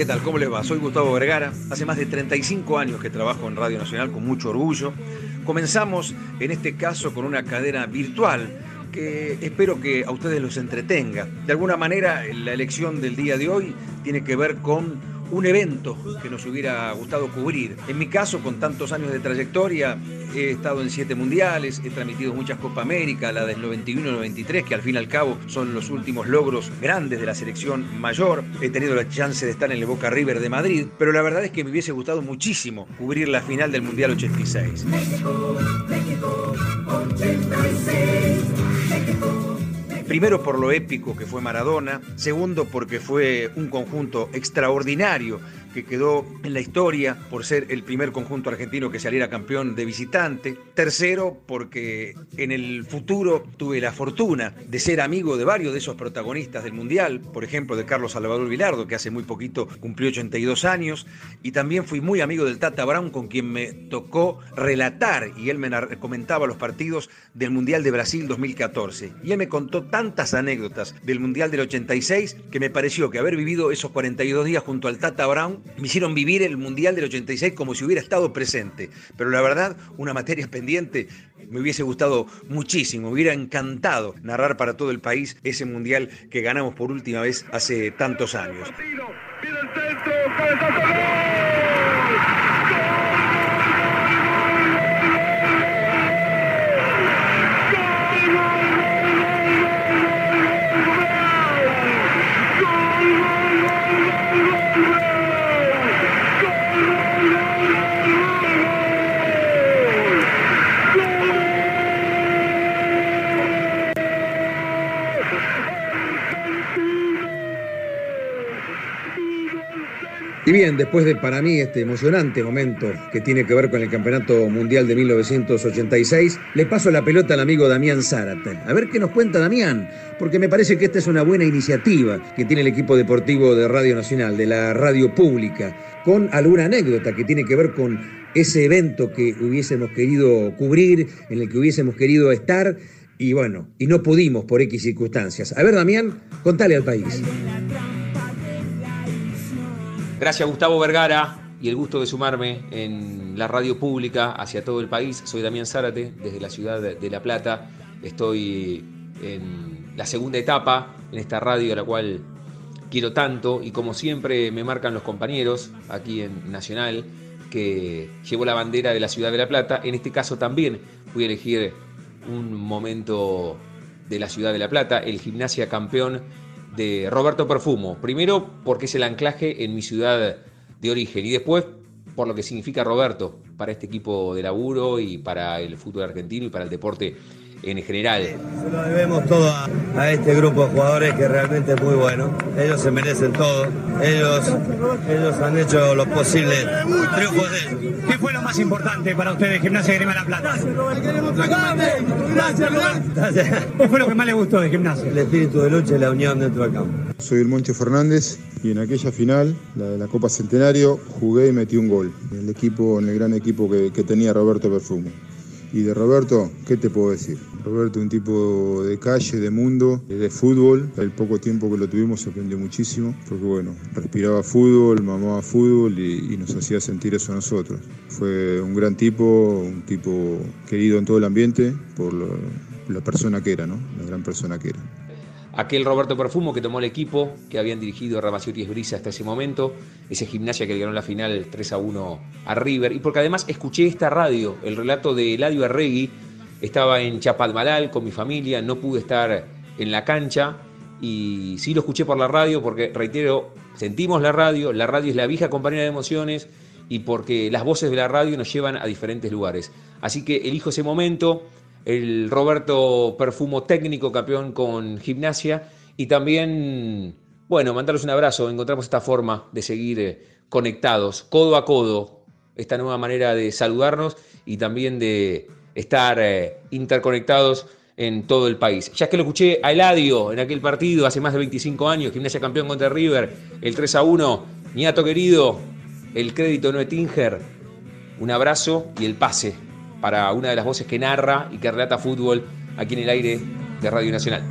¿qué tal? ¿Cómo les va? Soy Gustavo Vergara. Hace más de 35 años que trabajo en Radio Nacional con mucho orgullo. Comenzamos en este caso con una cadena virtual que espero que a ustedes los entretenga. De alguna manera, la elección del día de hoy tiene que ver con un evento que nos hubiera gustado cubrir. En mi caso, con tantos años de trayectoria, he estado en siete mundiales, he transmitido muchas Copa América, la del 91 y 93, que al fin y al cabo son los últimos logros grandes de la selección mayor. He tenido la chance de estar en el Boca River de Madrid, pero la verdad es que me hubiese gustado muchísimo cubrir la final del Mundial 86. México, México, 86. Primero por lo épico que fue Maradona, segundo porque fue un conjunto extraordinario que quedó en la historia por ser el primer conjunto argentino que saliera campeón de visitante. Tercero, porque en el futuro tuve la fortuna de ser amigo de varios de esos protagonistas del Mundial, por ejemplo de Carlos Salvador Vilardo, que hace muy poquito cumplió 82 años, y también fui muy amigo del Tata Brown, con quien me tocó relatar, y él me comentaba los partidos del Mundial de Brasil 2014. Y él me contó tantas anécdotas del Mundial del 86 que me pareció que haber vivido esos 42 días junto al Tata Brown me hicieron vivir el Mundial del 86 como si hubiera estado presente. Pero la verdad, una materia pendiente, me hubiese gustado muchísimo, me hubiera encantado narrar para todo el país ese Mundial que ganamos por última vez hace tantos años. Y bien, después de para mí este emocionante momento que tiene que ver con el Campeonato Mundial de 1986, le paso la pelota al amigo Damián Zárate. A ver qué nos cuenta Damián, porque me parece que esta es una buena iniciativa que tiene el equipo deportivo de Radio Nacional, de la radio pública, con alguna anécdota que tiene que ver con ese evento que hubiésemos querido cubrir, en el que hubiésemos querido estar, y bueno, y no pudimos por X circunstancias. A ver, Damián, contale al país. Gracias Gustavo Vergara y el gusto de sumarme en la radio pública hacia todo el país. Soy Damián Zárate desde la ciudad de La Plata. Estoy en la segunda etapa en esta radio a la cual quiero tanto y como siempre me marcan los compañeros aquí en Nacional que llevo la bandera de la ciudad de La Plata. En este caso también voy a elegir un momento de la ciudad de La Plata, el gimnasia campeón de Roberto Perfumo. Primero porque es el anclaje en mi ciudad de origen y después por lo que significa Roberto para este equipo de laburo y para el fútbol argentino y para el deporte en general. Se lo debemos todo a, este grupo de jugadores que realmente es muy bueno. Ellos se merecen todo. Ellos, ellos han hecho lo posible. Triunfos de ¿Qué fue lo más importante para ustedes, Gimnasia Grima La Plata? Gracias, ¿Qué fue lo que más le gustó de Gimnasia? El espíritu de lucha y la unión dentro del campo. Soy el Moncho Fernández y en aquella final, la de la Copa Centenario, jugué y metí un gol. El equipo, en el gran equipo que, que tenía Roberto Perfumo. Y de Roberto, ¿qué te puedo decir? Roberto, un tipo de calle, de mundo, de fútbol. El poco tiempo que lo tuvimos se aprendió muchísimo, porque bueno, respiraba fútbol, mamaba fútbol y, nos hacía sentir eso a nosotros. Fue un gran tipo, un tipo querido en todo el ambiente por la persona que era, ¿no? La gran persona que era aquel Roberto Perfumo que tomó el equipo, que habían dirigido Ramaciotti Brisa hasta ese momento, ese gimnasia que le ganó la final 3 a 1 a River, y porque además escuché esta radio, el relato de Eladio Arregui, estaba en Chapadmalal con mi familia, no pude estar en la cancha, y sí lo escuché por la radio, porque reitero, sentimos la radio, la radio es la vieja compañera de emociones, y porque las voces de la radio nos llevan a diferentes lugares. Así que elijo ese momento, el Roberto Perfumo técnico, campeón con gimnasia, y también, bueno, mandarles un abrazo, encontramos esta forma de seguir eh, conectados, codo a codo, esta nueva manera de saludarnos y también de estar eh, interconectados en todo el país. Ya que lo escuché a Eladio en aquel partido hace más de 25 años, gimnasia campeón contra River, el 3 a 1, niato querido, el crédito no es Tinger, un abrazo y el pase para una de las voces que narra y que relata fútbol aquí en el aire de Radio Nacional.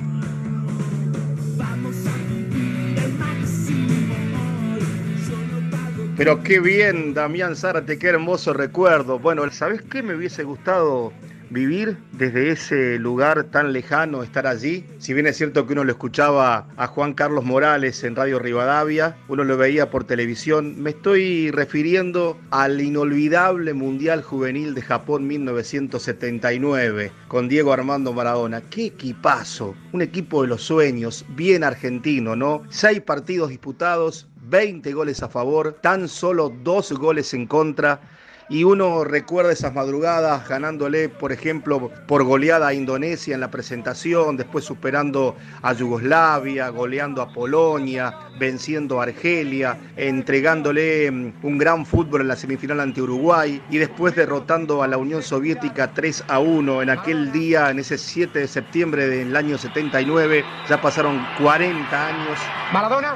Pero qué bien, Damián Zárate, qué hermoso recuerdo. Bueno, ¿sabes qué me hubiese gustado vivir desde ese lugar tan lejano, estar allí. Si bien es cierto que uno lo escuchaba a Juan Carlos Morales en Radio Rivadavia, uno lo veía por televisión, me estoy refiriendo al inolvidable Mundial Juvenil de Japón 1979 con Diego Armando Maradona. ¡Qué equipazo! Un equipo de los sueños, bien argentino, ¿no? Seis partidos disputados, 20 goles a favor, tan solo dos goles en contra y uno recuerda esas madrugadas ganándole, por ejemplo, por goleada a Indonesia en la presentación, después superando a Yugoslavia, goleando a Polonia, venciendo a Argelia, entregándole mm, un gran fútbol en la semifinal ante Uruguay y después derrotando a la Unión Soviética 3 a 1 en aquel día, en ese 7 de septiembre del año 79. Ya pasaron 40 años. Maradona.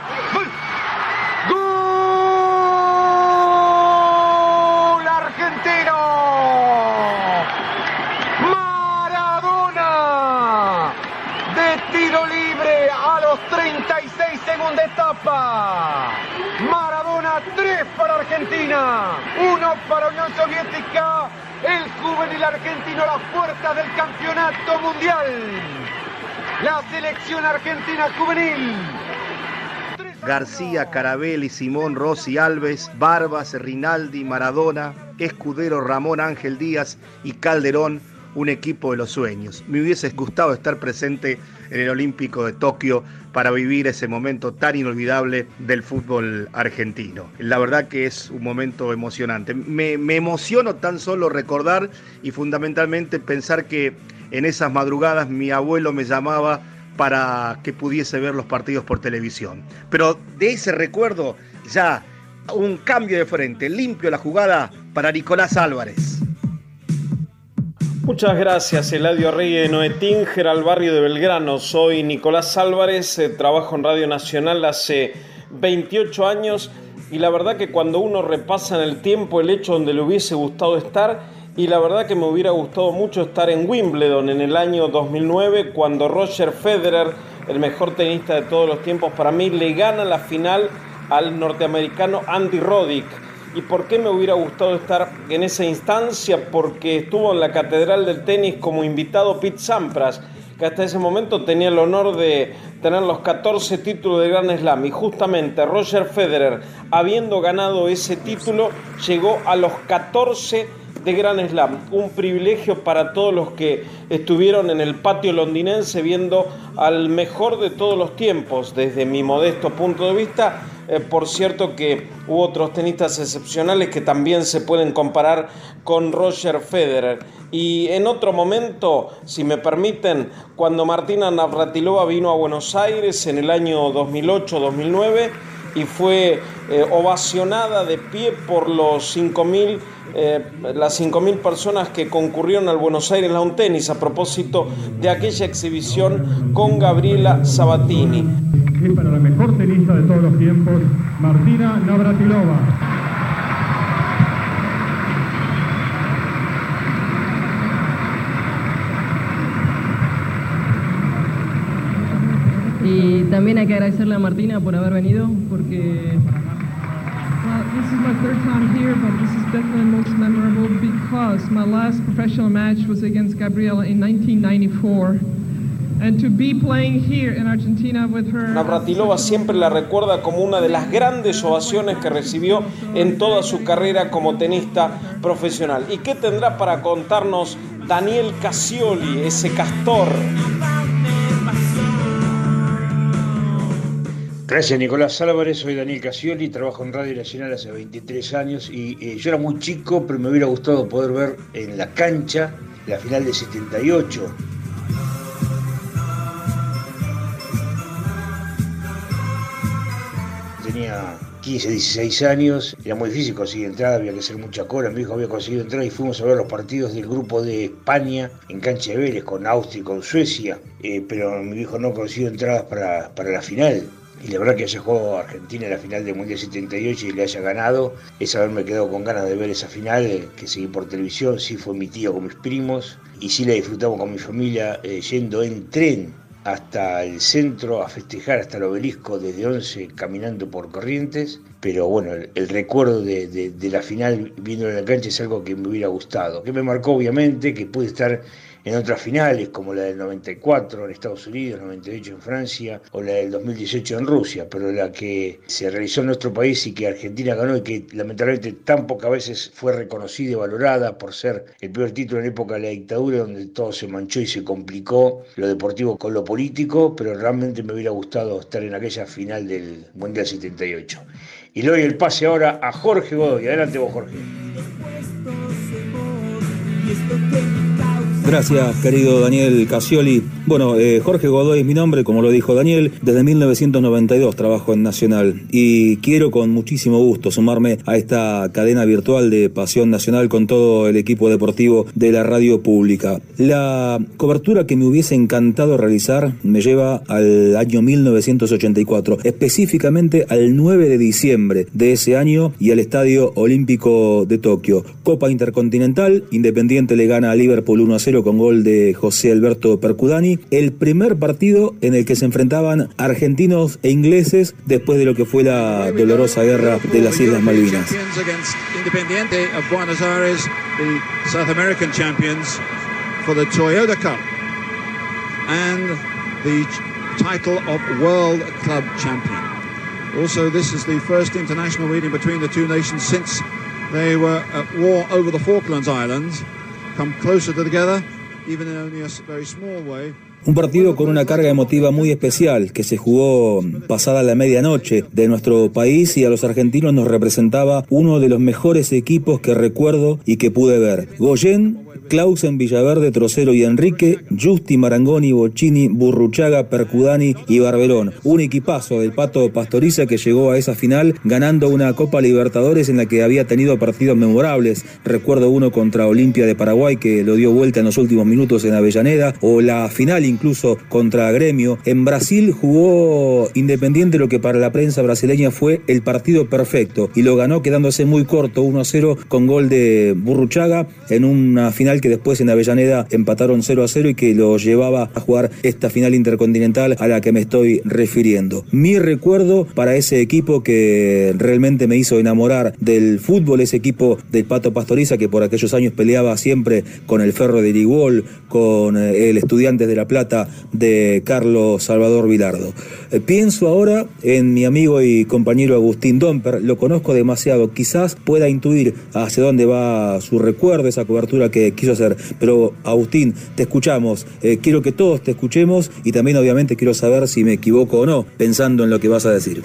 Segunda etapa. Maradona 3 para Argentina, 1 para Unión Soviética. El juvenil argentino las puertas del campeonato mundial. La selección argentina juvenil. García, Carabelli, Simón, Rossi, Alves, Barbas, Rinaldi, Maradona, Escudero, Ramón Ángel Díaz y Calderón, un equipo de los sueños. Me hubiese gustado estar presente en el Olímpico de Tokio para vivir ese momento tan inolvidable del fútbol argentino. La verdad que es un momento emocionante. Me, emociono tan solo recordar y fundamentalmente pensar que en esas madrugadas mi abuelo me llamaba para que pudiese ver los partidos por televisión. Pero de ese recuerdo ya un cambio de frente, limpio la jugada para Nicolás Álvarez. Muchas gracias, Eladio Rey de Noetinger, al barrio de Belgrano. Soy Nicolás Álvarez, eh, trabajo en Radio Nacional hace 28 años y la verdad que cuando uno repasa en el tiempo el hecho donde le hubiese gustado estar, y la verdad que me hubiera gustado mucho estar en Wimbledon en el año 2009 cuando Roger Federer, el mejor tenista de todos los tiempos para mí, le gana la final al norteamericano Andy Roddick ¿Y por qué me hubiera gustado estar en esa instancia? Porque estuvo en la Catedral del Tenis como invitado Pete Sampras, que hasta ese momento tenía el honor de tener los 14 títulos de Grand Slam. Y justamente Roger Federer, habiendo ganado ese título, llegó a los 14 de Grand Slam. Un privilegio para todos los que estuvieron en el patio londinense viendo al mejor de todos los tiempos, desde mi modesto punto de vista eh, por cierto que hubo otros tenistas excepcionales que también se pueden comparar con Roger Federer. Y en otro momento, si me permiten, cuando Martina Navratilova vino a Buenos Aires en el año 2008-2009 y fue eh, ovacionada de pie por los 5.000 eh, las 5.000 personas que concurrieron al Buenos Aires Lawn Tennis a propósito de aquella exhibición con Gabriela Sabatini para la mejor tenista de todos los tiempos, Martina Navratilova. Y también hay que agradecerle a Martina por haber venido, porque this is my third time here, but this is definitely most memorable because my last professional match was against Gabriela in 1994. Navratilova siempre la recuerda como una de las grandes ovaciones que recibió en toda su carrera como tenista profesional. ¿Y qué tendrá para contarnos Daniel Casioli, ese castor? Gracias Nicolás Álvarez, soy Daniel Casioli, trabajo en Radio Nacional hace 23 años y eh, yo era muy chico, pero me hubiera gustado poder ver en la cancha la final de 78 tenía 15, 16 años, era muy difícil conseguir entrada, había que hacer mucha cola, mi hijo había conseguido entrar y fuimos a ver los partidos del grupo de España en cancha de Vélez, con Austria y con Suecia, eh, pero mi hijo no consiguió entradas para, para la final. Y la verdad que haya jugado Argentina en la final del Mundial 78 y le haya ganado, es haberme quedado con ganas de ver esa final, eh, que seguí por televisión, sí fue mi tío con mis primos, y sí la disfrutamos con mi familia eh, yendo en tren hasta el centro a festejar hasta el obelisco desde 11 caminando por Corrientes, pero bueno, el, recuerdo de, la final viendo en la cancha es algo que me hubiera gustado, que me marcó obviamente, que pude estar en otras finales como la del 94 en Estados Unidos, 98 en Francia o la del 2018 en Rusia, pero la que se realizó en nuestro país y que Argentina ganó y que lamentablemente tan pocas veces fue reconocida y valorada por ser el peor título en época de la dictadura donde todo se manchó y se complicó lo deportivo con lo político, pero realmente me hubiera gustado estar en aquella final del Mundial 78. Y le doy el pase ahora a Jorge Godoy. Adelante vos, Jorge. Gracias, querido Daniel Casioli. Bueno, eh, Jorge Godoy es mi nombre, como lo dijo Daniel. Desde 1992 trabajo en Nacional y quiero con muchísimo gusto sumarme a esta cadena virtual de Pasión Nacional con todo el equipo deportivo de la radio pública. La cobertura que me hubiese encantado realizar me lleva al año 1984, específicamente al 9 de diciembre de ese año y al Estadio Olímpico de Tokio. Copa Intercontinental, Independiente le gana a Liverpool 1 a 0 con gol de José Alberto Percudani, el primer partido en el que se enfrentaban argentinos e ingleses después de lo que fue la dolorosa guerra de las Islas Malvinas. Title of World Club Champion. Also, this is the first international meeting between the two nations since they were at war over the Falklands Islands. Un partido con una carga emotiva muy especial que se jugó pasada la medianoche de nuestro país y a los argentinos nos representaba uno de los mejores equipos que recuerdo y que pude ver. Goyen, Clausen, Villaverde, Trocero y Enrique, Justi, Marangoni, Bocini, Burruchaga, Percudani y Barbelón. Un equipazo del Pato Pastoriza que llegó a esa final ganando una Copa Libertadores en la que había tenido partidos memorables. Recuerdo uno contra Olimpia de Paraguay que lo dio vuelta en los últimos minutos en Avellaneda o la final incluso contra Gremio. En Brasil jugó Independiente lo que para la prensa brasileña fue el partido perfecto y lo ganó quedándose muy corto 1 a 0 con gol de Burruchaga en una final que después en Avellaneda empataron 0 a 0 y que lo llevaba a jugar esta final intercontinental a la que me estoy refiriendo. Mi recuerdo para ese equipo que realmente me hizo enamorar del fútbol, ese equipo del Pato Pastoriza que por aquellos años peleaba siempre con el Ferro de Ligol, con eh, el Estudiantes de La Plata de Carlos Salvador Vilardo. Eh, pienso ahora en mi amigo y compañero Agustín Domper, lo conozco demasiado, quizás pueda intuir hacia dónde va su recuerdo, esa cobertura que quiso hacer, pero Agustín, te escuchamos, eh, quiero que todos te escuchemos y también obviamente quiero saber si me equivoco o no, pensando en lo que vas a decir.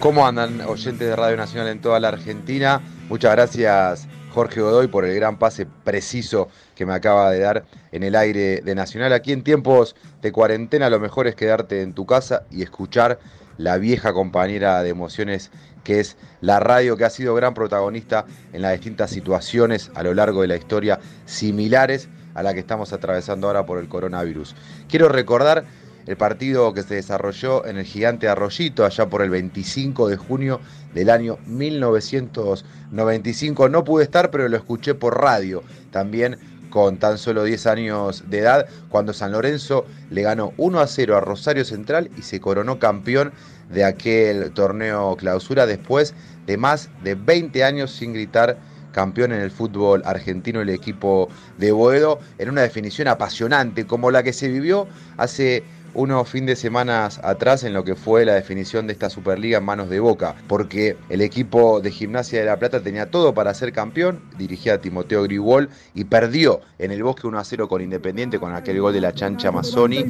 ¿Cómo andan oyentes de Radio Nacional en toda la Argentina? Muchas gracias Jorge Godoy por el gran pase preciso que me acaba de dar en el aire de Nacional. Aquí en tiempos de cuarentena lo mejor es quedarte en tu casa y escuchar la vieja compañera de emociones que es la radio que ha sido gran protagonista en las distintas situaciones a lo largo de la historia similares a la que estamos atravesando ahora por el coronavirus. Quiero recordar el partido que se desarrolló en el gigante Arroyito allá por el 25 de junio del año 1995. No pude estar, pero lo escuché por radio también con tan solo 10 años de edad, cuando San Lorenzo le ganó 1 a 0 a Rosario Central y se coronó campeón de aquel torneo clausura después de más de 20 años sin gritar campeón en el fútbol argentino el equipo de Boedo en una definición apasionante como la que se vivió hace unos fin de semanas atrás en lo que fue la definición de esta Superliga en manos de Boca, porque el equipo de Gimnasia de La Plata tenía todo para ser campeón, dirigía a Timoteo Grigol y perdió en el bosque 1 a 0 con Independiente con aquel gol de la chancha Mazzoni.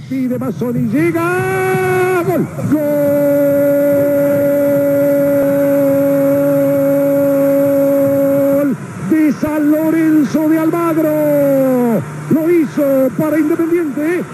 de San Lorenzo de Almagro. Lo hizo para Independiente.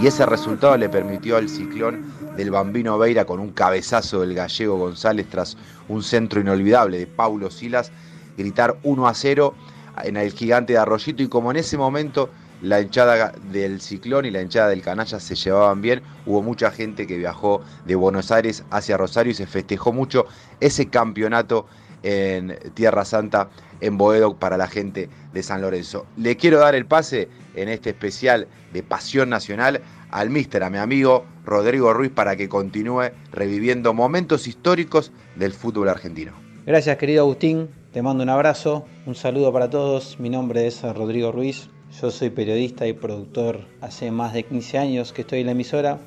Y ese resultado le permitió al ciclón del Bambino Veira con un cabezazo del gallego González tras un centro inolvidable de Paulo Silas gritar 1 a 0 en el gigante de Arroyito y como en ese momento la hinchada del Ciclón y la hinchada del Canalla se llevaban bien. Hubo mucha gente que viajó de Buenos Aires hacia Rosario y se festejó mucho ese campeonato en Tierra Santa, en Boedo, para la gente de San Lorenzo. Le quiero dar el pase en este especial de Pasión Nacional al míster, a mi amigo Rodrigo Ruiz, para que continúe reviviendo momentos históricos del fútbol argentino. Gracias querido Agustín, te mando un abrazo, un saludo para todos, mi nombre es Rodrigo Ruiz, yo soy periodista y productor hace más de 15 años que estoy en la emisora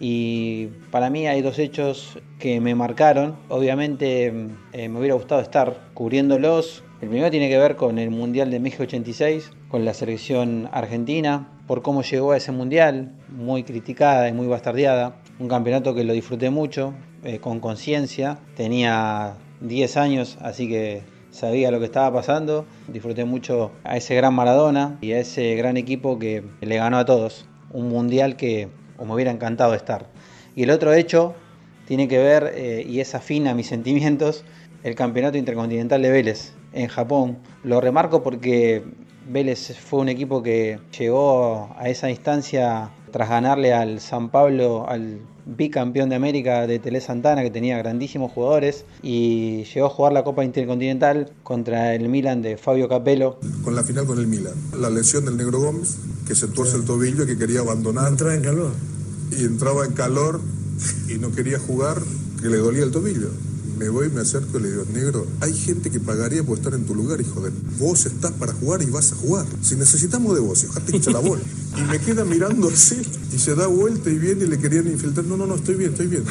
y para mí hay dos hechos que me marcaron. Obviamente eh, me hubiera gustado estar cubriéndolos. El primero tiene que ver con el Mundial de México 86, con la selección argentina, por cómo llegó a ese Mundial, muy criticada y muy bastardeada. Un campeonato que lo disfruté mucho, eh, con conciencia. Tenía 10 años, así que sabía lo que estaba pasando. Disfruté mucho a ese gran Maradona y a ese gran equipo que le ganó a todos. Un mundial que me hubiera encantado estar. Y el otro hecho tiene que ver, eh, y es afín a mis sentimientos, el campeonato intercontinental de Vélez en Japón. Lo remarco porque Vélez fue un equipo que llegó a esa instancia tras ganarle al San Pablo, al bicampeón de América de Tele Santana, que tenía grandísimos jugadores, y llegó a jugar la Copa Intercontinental contra el Milan de Fabio Capello. Con la final con el Milan. La lesión del Negro Gómez, que se tuerce el tobillo y que quería abandonar. Entraba en calor. Y entraba en calor y no quería jugar, que le dolía el tobillo me voy, me acerco y le digo, negro, hay gente que pagaría por estar en tu lugar, hijo de... Vos estás para jugar y vas a jugar. Si necesitamos de vos, te hincha la bola. Y me queda mirando así y se da vuelta y viene y le querían infiltrar. No, no, no, estoy bien, estoy bien.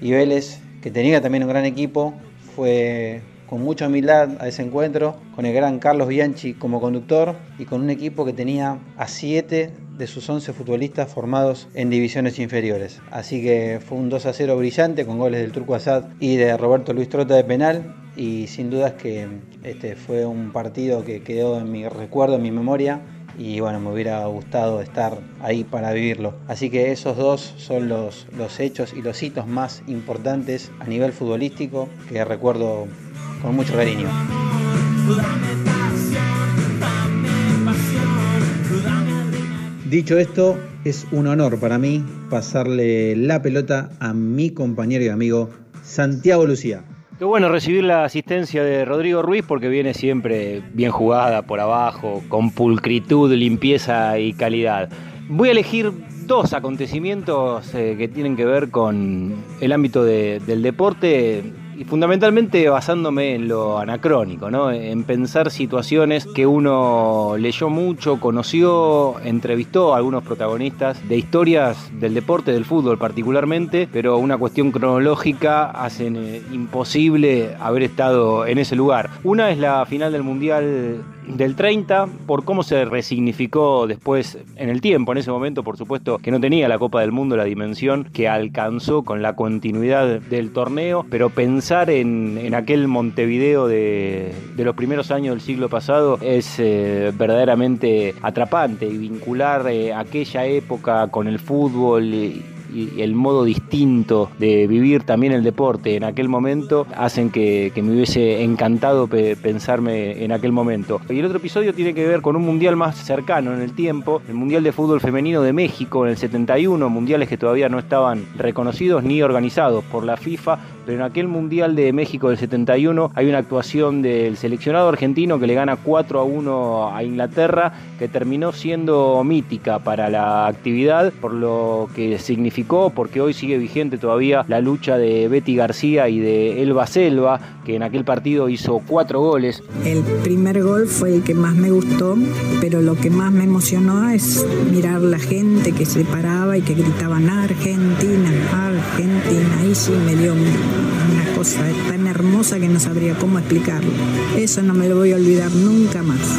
Y Vélez, que tenía también un gran equipo, fue con mucha humildad a ese encuentro, con el gran Carlos Bianchi como conductor y con un equipo que tenía a siete de sus 11 futbolistas formados en divisiones inferiores. Así que fue un 2 a 0 brillante con goles del Turco Asad y de Roberto Luis Trota de penal y sin dudas que este fue un partido que quedó en mi recuerdo, en mi memoria y bueno, me hubiera gustado estar ahí para vivirlo. Así que esos dos son los, los hechos y los hitos más importantes a nivel futbolístico que recuerdo con mucho cariño. Dicho esto, es un honor para mí pasarle la pelota a mi compañero y amigo Santiago Lucía. Qué bueno recibir la asistencia de Rodrigo Ruiz porque viene siempre bien jugada por abajo, con pulcritud, limpieza y calidad. Voy a elegir dos acontecimientos eh, que tienen que ver con el ámbito del deporte y fundamentalmente basándome en lo anacrónico, ¿no? en pensar situaciones que uno leyó mucho, conoció, entrevistó a algunos protagonistas de historias del deporte, del fútbol particularmente, pero una cuestión cronológica hacen eh, imposible haber estado en ese lugar. Una es la final del Mundial del 30, por cómo se resignificó después en el tiempo, en ese momento por supuesto que no tenía la Copa del Mundo la dimensión que alcanzó con la continuidad del torneo, pero pensar en, aquel Montevideo de, los primeros años del siglo pasado es eh, verdaderamente atrapante y vincular eh, aquella época con el fútbol. Y el modo distinto de vivir también el deporte en aquel momento hacen que, me hubiese encantado pensarme en aquel momento. Y el otro episodio tiene que ver con un mundial más cercano en el tiempo, el Mundial de Fútbol Femenino de México en el 71, mundiales que todavía no estaban reconocidos ni organizados por la FIFA, pero en aquel Mundial de México del 71 hay una actuación del seleccionado argentino que le gana 4 a 1 a Inglaterra, que terminó siendo mítica para la actividad, por lo que significó, porque hoy sigue vigente todavía la lucha de Betty García y de Elba Selva, que en aquel partido hizo cuatro goles. El primer gol fue el que más me gustó, pero lo que más me emocionó es mirar la gente que se paraba y que gritaban Argentina, Argentina. Ahí sí me dio una cosa tan hermosa que no sabría cómo explicarlo. Eso no me lo voy a olvidar nunca más.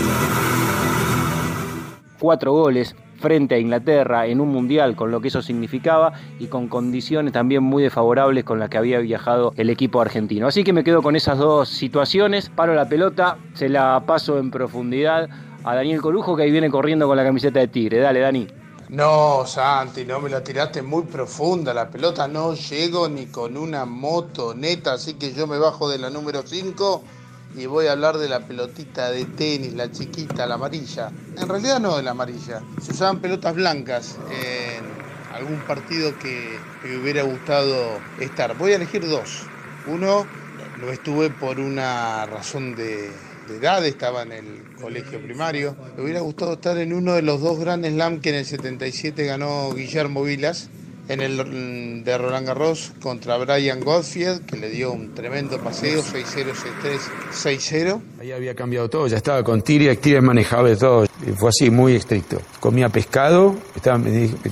Cuatro goles frente a Inglaterra en un mundial con lo que eso significaba y con condiciones también muy desfavorables con las que había viajado el equipo argentino. Así que me quedo con esas dos situaciones, paro la pelota, se la paso en profundidad a Daniel Corujo que ahí viene corriendo con la camiseta de Tigre. Dale, Dani. No, Santi, no me la tiraste muy profunda. La pelota no llego ni con una moto neta, así que yo me bajo de la número 5 y voy a hablar de la pelotita de tenis, la chiquita, la amarilla. En realidad no de la amarilla. Se usaban pelotas blancas en algún partido que me hubiera gustado estar. Voy a elegir dos. Uno No estuve por una razón de, de edad, estaba en el colegio primario. Me hubiera gustado estar en uno de los dos grandes Slam que en el 77 ganó Guillermo Vilas, en el de Roland Garros contra Brian Godfield, que le dio un tremendo paseo, 6-0, 6-3, 6-0. Ahí había cambiado todo, ya estaba con Tiriac, Tiriac manejaba de todo. Fue así, muy estricto. Comía pescado, estaba,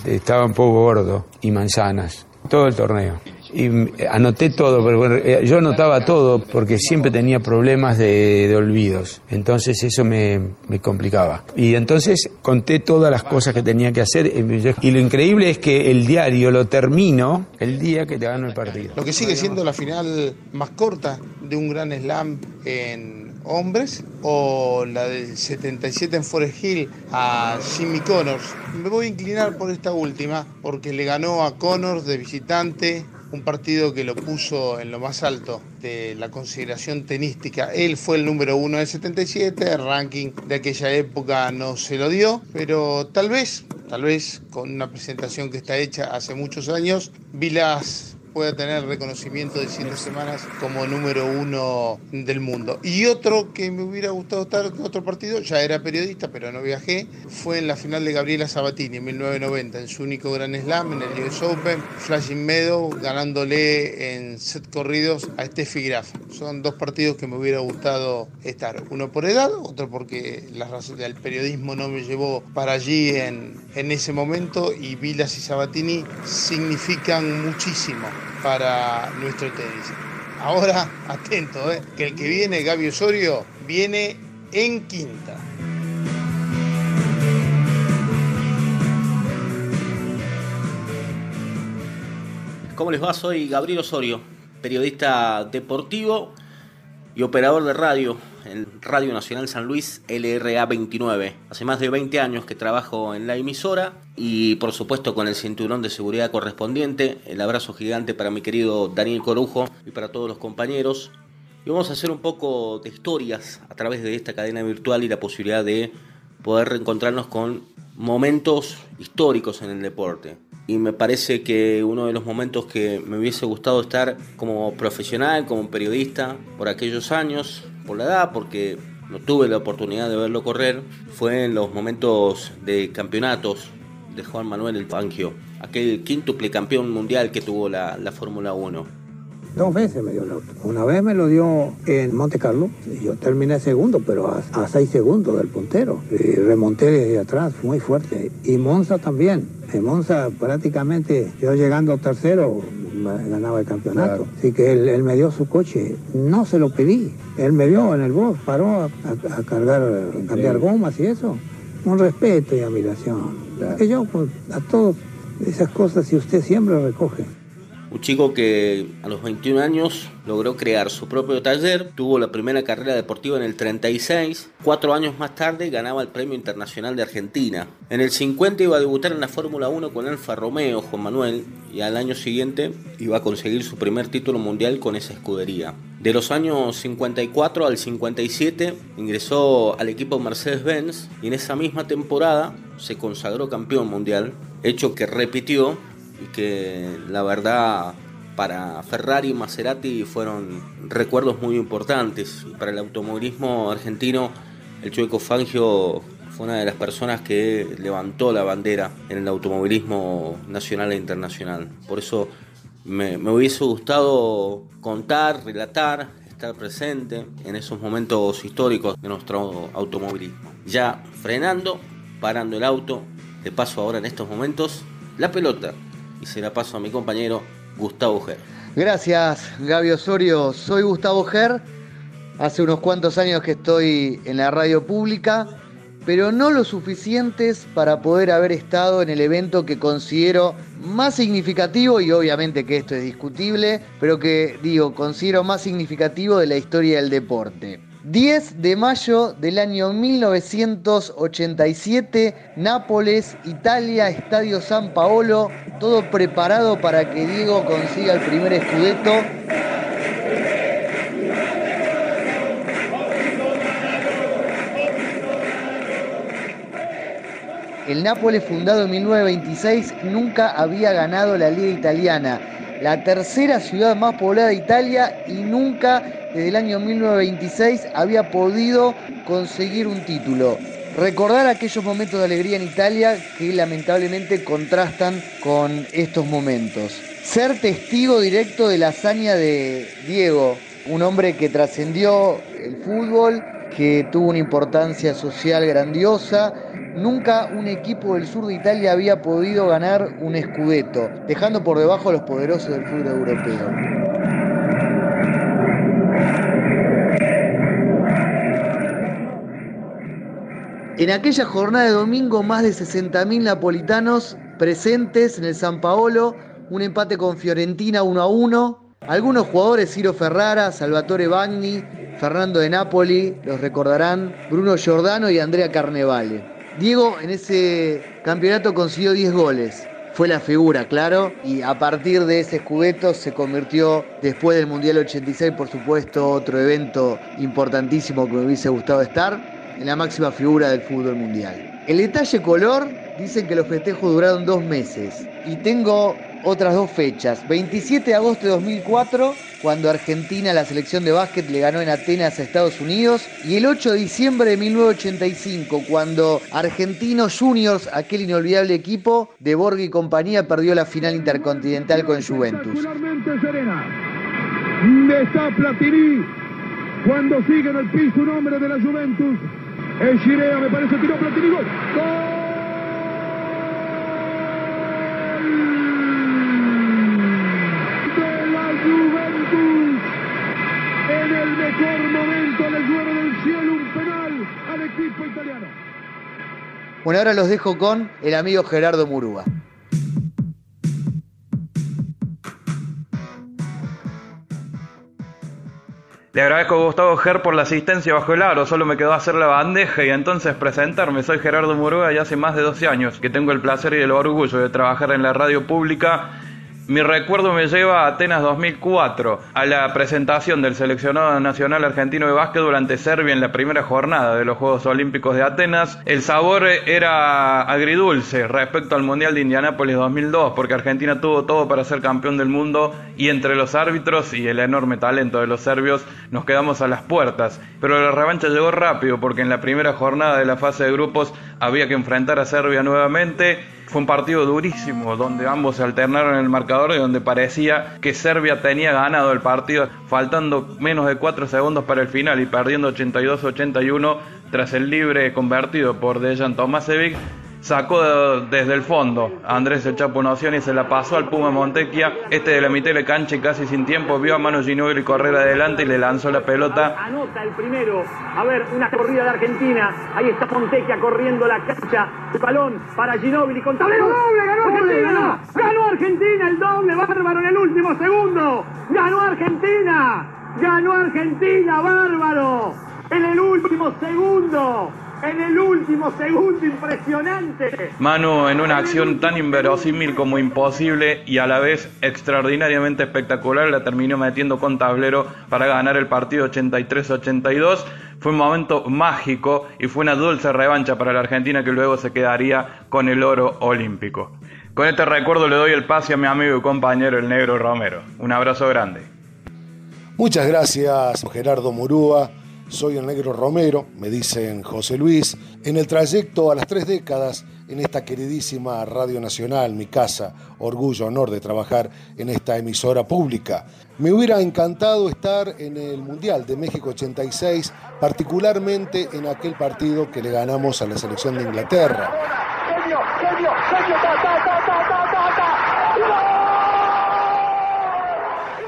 estaba un poco gordo, y manzanas, todo el torneo. Y mm, anoté todo, pero bueno, eh, yo anotaba todo porque siempre tenía problemas de, de olvidos. Entonces eso me, me complicaba. Y entonces conté todas las cosas que tenía que hacer. Y lo increíble es que el diario lo termino el día que te gano el partido. Lo que sigue siendo la final más corta de un gran slam en hombres o la del 77 en Forest Hill a Jimmy Connors. Me voy a inclinar por esta última porque le ganó a Connors de visitante un partido que lo puso en lo más alto de la consideración tenística. Él fue el número uno del 77, el ranking de aquella época no se lo dio, pero tal vez, tal vez con una presentación que está hecha hace muchos años, Vilas pueda tener reconocimiento de siete semanas como número uno del mundo. Y otro que me hubiera gustado estar en otro partido, ya era periodista, pero no viajé, fue en la final de Gabriela Sabatini en 1990, en su único Gran Slam, en el US Open, Flashing Meadow, ganándole en set corridos a Steffi Graf. Son dos partidos que me hubiera gustado estar. Uno por edad, otro porque la razón del periodismo no me llevó para allí en, en ese momento y Vilas y Sabatini significan muchísimo para nuestro tenis. Ahora, atento, ¿eh? que el que viene, Gaby Osorio, viene en quinta. ¿Cómo les va? Soy Gabriel Osorio, periodista deportivo y operador de radio en Radio Nacional San Luis LRA 29. Hace más de 20 años que trabajo en la emisora y por supuesto con el cinturón de seguridad correspondiente. El abrazo gigante para mi querido Daniel Corujo y para todos los compañeros. Y vamos a hacer un poco de historias a través de esta cadena virtual y la posibilidad de poder reencontrarnos con momentos históricos en el deporte y me parece que uno de los momentos que me hubiese gustado estar como profesional, como periodista, por aquellos años, por la edad, porque no tuve la oportunidad de verlo correr, fue en los momentos de campeonatos de Juan Manuel El Fangio, aquel quíntuple campeón mundial que tuvo la, la Fórmula 1. Dos veces me dio el auto. Una vez me lo dio en Monte Carlo. Yo terminé segundo, pero a, a seis segundos del puntero. Y remonté desde atrás muy fuerte. Y Monza también. En Monza prácticamente yo llegando tercero ganaba el campeonato. Así que él, él me dio su coche. No se lo pedí. Él me vio en el box, paró a, a- a cargar, a cambiar gomas y eso. Un respeto y admiración. Que yo pues, a todos esas cosas si usted siempre recoge. Un chico que a los 21 años logró crear su propio taller, tuvo la primera carrera deportiva en el 36, cuatro años más tarde ganaba el Premio Internacional de Argentina. En el 50 iba a debutar en la Fórmula 1 con Alfa Romeo, Juan Manuel, y al año siguiente iba a conseguir su primer título mundial con esa escudería. De los años 54 al 57 ingresó al equipo Mercedes-Benz y en esa misma temporada se consagró campeón mundial, hecho que repitió y que la verdad para Ferrari y Maserati fueron recuerdos muy importantes. Para el automovilismo argentino, el Chueco Fangio fue una de las personas que levantó la bandera en el automovilismo nacional e internacional. Por eso me, me hubiese gustado contar, relatar, estar presente en esos momentos históricos de nuestro automovilismo. Ya frenando, parando el auto, de paso ahora en estos momentos la pelota y se la paso a mi compañero Gustavo Ger. Gracias, Gaby Osorio. Soy Gustavo Ger. Hace unos cuantos años que estoy en la radio pública, pero no lo suficientes para poder haber estado en el evento que considero más significativo, y obviamente que esto es discutible, pero que digo, considero más significativo de la historia del deporte. 10 de mayo del año 1987, Nápoles, Italia, Estadio San Paolo, todo preparado para que Diego consiga el primer escudeto. El Nápoles, fundado en 1926, nunca había ganado la Liga Italiana la tercera ciudad más poblada de Italia y nunca desde el año 1926 había podido conseguir un título. Recordar aquellos momentos de alegría en Italia que lamentablemente contrastan con estos momentos. Ser testigo directo de la hazaña de Diego, un hombre que trascendió el fútbol, que tuvo una importancia social grandiosa. Nunca un equipo del sur de Italia había podido ganar un escudeto, dejando por debajo a los poderosos del fútbol europeo. En aquella jornada de domingo, más de 60.000 napolitanos presentes en el San Paolo, un empate con Fiorentina 1 a 1. Algunos jugadores, Ciro Ferrara, Salvatore Bagni, Fernando de Napoli, los recordarán, Bruno Giordano y Andrea Carnevale. Diego en ese campeonato consiguió 10 goles. Fue la figura, claro, y a partir de ese escudeto se convirtió, después del Mundial 86, por supuesto, otro evento importantísimo que me hubiese gustado estar, en la máxima figura del fútbol mundial. El detalle color, dicen que los festejos duraron dos meses. Y tengo otras dos fechas. 27 de agosto de 2004, cuando Argentina, la selección de básquet, le ganó en Atenas a Estados Unidos. Y el 8 de diciembre de 1985, cuando Argentinos Juniors, aquel inolvidable equipo de Borghi y compañía, perdió la final intercontinental con Juventus. Está Platini cuando sigue en el piso un hombre de la Juventus. El Girea me parece tiró Platini. Gol. Equipo italiano. Bueno, ahora los dejo con el amigo Gerardo Murúa. Le agradezco a Gustavo Ger por la asistencia bajo el aro, solo me quedó hacer la bandeja y entonces presentarme. Soy Gerardo Murúa y hace más de 12 años que tengo el placer y el orgullo de trabajar en la radio pública. Mi recuerdo me lleva a Atenas 2004, a la presentación del seleccionado nacional argentino de básquet durante Serbia en la primera jornada de los Juegos Olímpicos de Atenas. El sabor era agridulce respecto al Mundial de Indianápolis 2002, porque Argentina tuvo todo para ser campeón del mundo y entre los árbitros y el enorme talento de los serbios nos quedamos a las puertas. Pero la revancha llegó rápido porque en la primera jornada de la fase de grupos había que enfrentar a Serbia nuevamente. Fue un partido durísimo donde ambos se alternaron en el marcador y donde parecía que Serbia tenía ganado el partido faltando menos de 4 segundos para el final y perdiendo 82-81 tras el libre convertido por Dejan Tomasevic sacó desde el fondo a Andrés El Chapo Noción y se la pasó al Puma Montequia. Este de la mitad de la cancha y casi sin tiempo vio a Manu Ginóbili correr adelante y le lanzó la pelota. Anota el primero. A ver, una corrida de Argentina. Ahí está Montequia corriendo la cancha. El balón para Ginóbili con tablero doble. Ganó Argentina. Ganó Argentina el doble. Bárbaro en el último segundo. Ganó Argentina. Ganó Argentina. Bárbaro. En el último segundo en el último segundo, impresionante. Manu en una acción tan inverosímil como imposible y a la vez extraordinariamente espectacular la terminó metiendo con tablero para ganar el partido 83-82. Fue un momento mágico y fue una dulce revancha para la Argentina que luego se quedaría con el oro olímpico. Con este recuerdo le doy el pase a mi amigo y compañero el negro Romero. Un abrazo grande. Muchas gracias Gerardo Murúa soy el negro Romero, me dicen José Luis, en el trayecto a las tres décadas en esta queridísima Radio Nacional, mi casa, orgullo, honor de trabajar en esta emisora pública. Me hubiera encantado estar en el Mundial de México 86, particularmente en aquel partido que le ganamos a la selección de Inglaterra.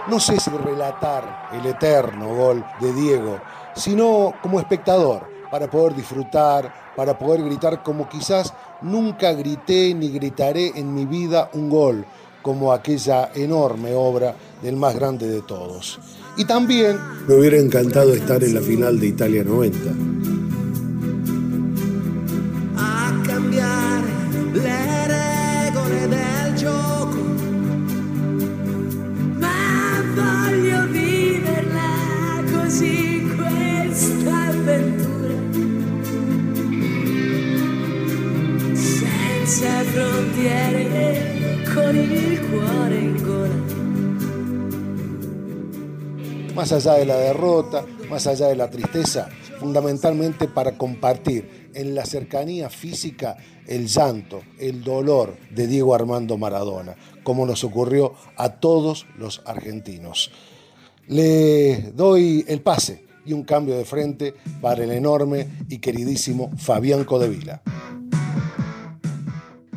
No sé si relatar el eterno gol de Diego sino como espectador, para poder disfrutar, para poder gritar como quizás nunca grité ni gritaré en mi vida un gol, como aquella enorme obra del más grande de todos. Y también me hubiera encantado estar en la final de Italia 90. A cambiare más allá de la derrota, más allá de la tristeza, fundamentalmente para compartir en la cercanía física el llanto, el dolor de Diego Armando Maradona, como nos ocurrió a todos los argentinos. Le doy el pase y un cambio de frente para el enorme y queridísimo Fabián Codevila.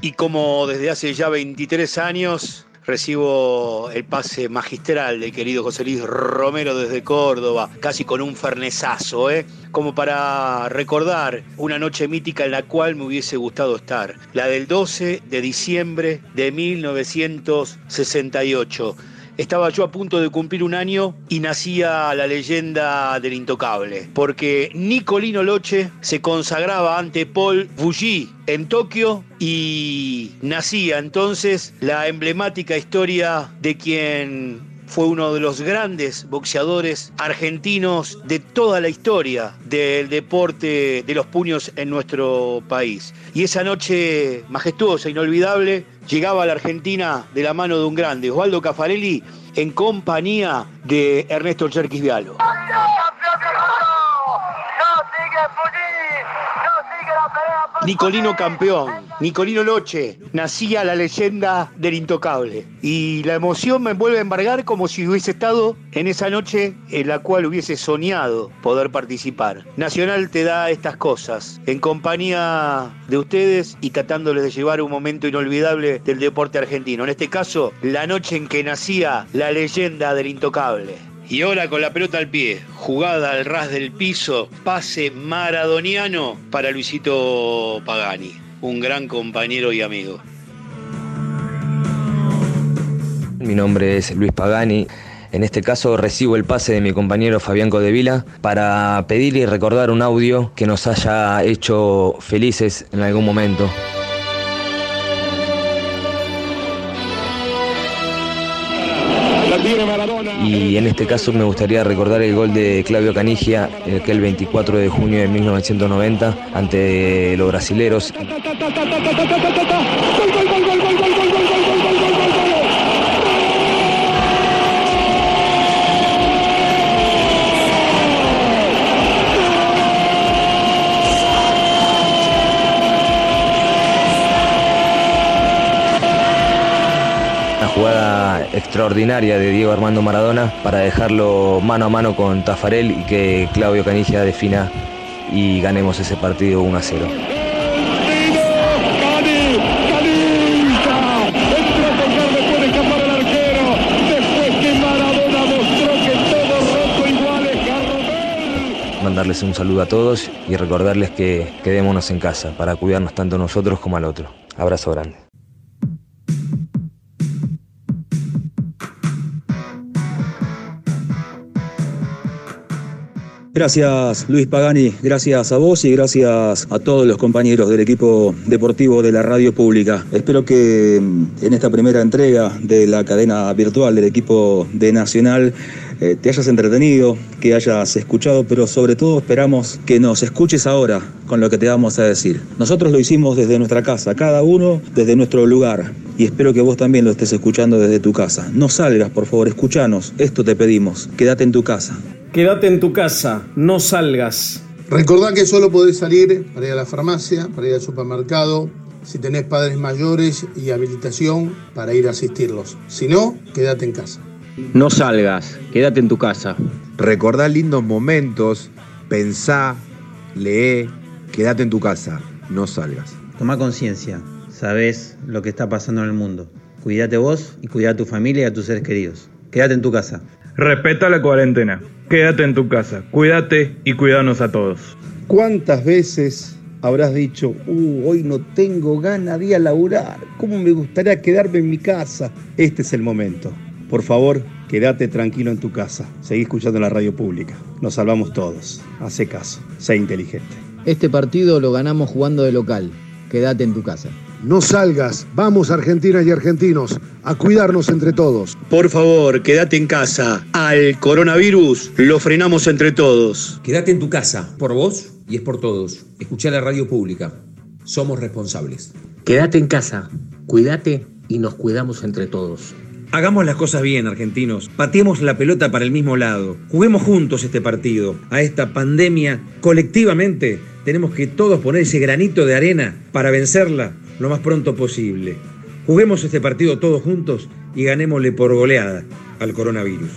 Y como desde hace ya 23 años recibo el pase magistral del querido José Luis Romero desde Córdoba, casi con un fernesazo, ¿eh? como para recordar una noche mítica en la cual me hubiese gustado estar, la del 12 de diciembre de 1968 estaba yo a punto de cumplir un año y nacía la leyenda del intocable, porque Nicolino Loche se consagraba ante Paul Bougie en Tokio y nacía entonces la emblemática historia de quien fue uno de los grandes boxeadores argentinos de toda la historia del deporte de los puños en nuestro país. Y esa noche majestuosa, inolvidable, llegaba a la Argentina de la mano de un grande, Osvaldo Cafarelli, en compañía de Ernesto Cherquis Vialo. Nicolino campeón, Nicolino Loche, nacía la leyenda del intocable. Y la emoción me vuelve a embargar como si hubiese estado en esa noche en la cual hubiese soñado poder participar. Nacional te da estas cosas, en compañía de ustedes y tratándoles de llevar un momento inolvidable del deporte argentino. En este caso, la noche en que nacía la leyenda del intocable. Y ahora con la pelota al pie, jugada al ras del piso, pase maradoniano para Luisito Pagani, un gran compañero y amigo. Mi nombre es Luis Pagani. En este caso recibo el pase de mi compañero Fabián Codevila para pedir y recordar un audio que nos haya hecho felices en algún momento. Y en este caso me gustaría recordar el gol de Claudio Canigia, aquel 24 de junio de 1990, ante los brasileros. Una jugada extraordinaria de Diego Armando Maradona para dejarlo mano a mano con Tafarel y que Claudio Canigia defina y ganemos ese partido 1 a 0. Mandarles un saludo a todos y recordarles que quedémonos en casa para cuidarnos tanto nosotros como al otro. Abrazo grande. Gracias Luis Pagani, gracias a vos y gracias a todos los compañeros del equipo deportivo de la radio pública. Espero que mm, en esta primera entrega de la cadena virtual del equipo de Nacional eh, te hayas entretenido, que hayas escuchado, pero sobre todo esperamos que nos escuches ahora con lo que te vamos a decir. Nosotros lo hicimos desde nuestra casa, cada uno desde nuestro lugar. Y espero que vos también lo estés escuchando desde tu casa. No salgas, por favor, escuchanos. Esto te pedimos. Quédate en tu casa. Quédate en tu casa, no salgas. Recordá que solo podés salir para ir a la farmacia, para ir al supermercado, si tenés padres mayores y habilitación para ir a asistirlos. Si no, quédate en casa. No salgas, quédate en tu casa. Recordá lindos momentos, pensá, lee, quédate en tu casa, no salgas. Toma conciencia, sabes lo que está pasando en el mundo. Cuídate vos y cuida a tu familia y a tus seres queridos. Quédate en tu casa. Respeta la cuarentena. Quédate en tu casa. Cuídate y cuídanos a todos. ¿Cuántas veces habrás dicho, uh, hoy no tengo ganas de ir a laburar? ¿Cómo me gustaría quedarme en mi casa? Este es el momento. Por favor, quédate tranquilo en tu casa. Seguí escuchando la radio pública. Nos salvamos todos. Hace caso. Sé inteligente. Este partido lo ganamos jugando de local. Quédate en tu casa. No salgas, vamos argentinas y argentinos, a cuidarnos entre todos. Por favor, quédate en casa. Al coronavirus lo frenamos entre todos. Quédate en tu casa, por vos y es por todos. Escucha la radio pública. Somos responsables. Quédate en casa, cuídate y nos cuidamos entre todos. Hagamos las cosas bien, argentinos. Pateemos la pelota para el mismo lado. Juguemos juntos este partido. A esta pandemia, colectivamente, tenemos que todos poner ese granito de arena para vencerla lo más pronto posible. Juguemos este partido todos juntos y ganémosle por goleada al coronavirus.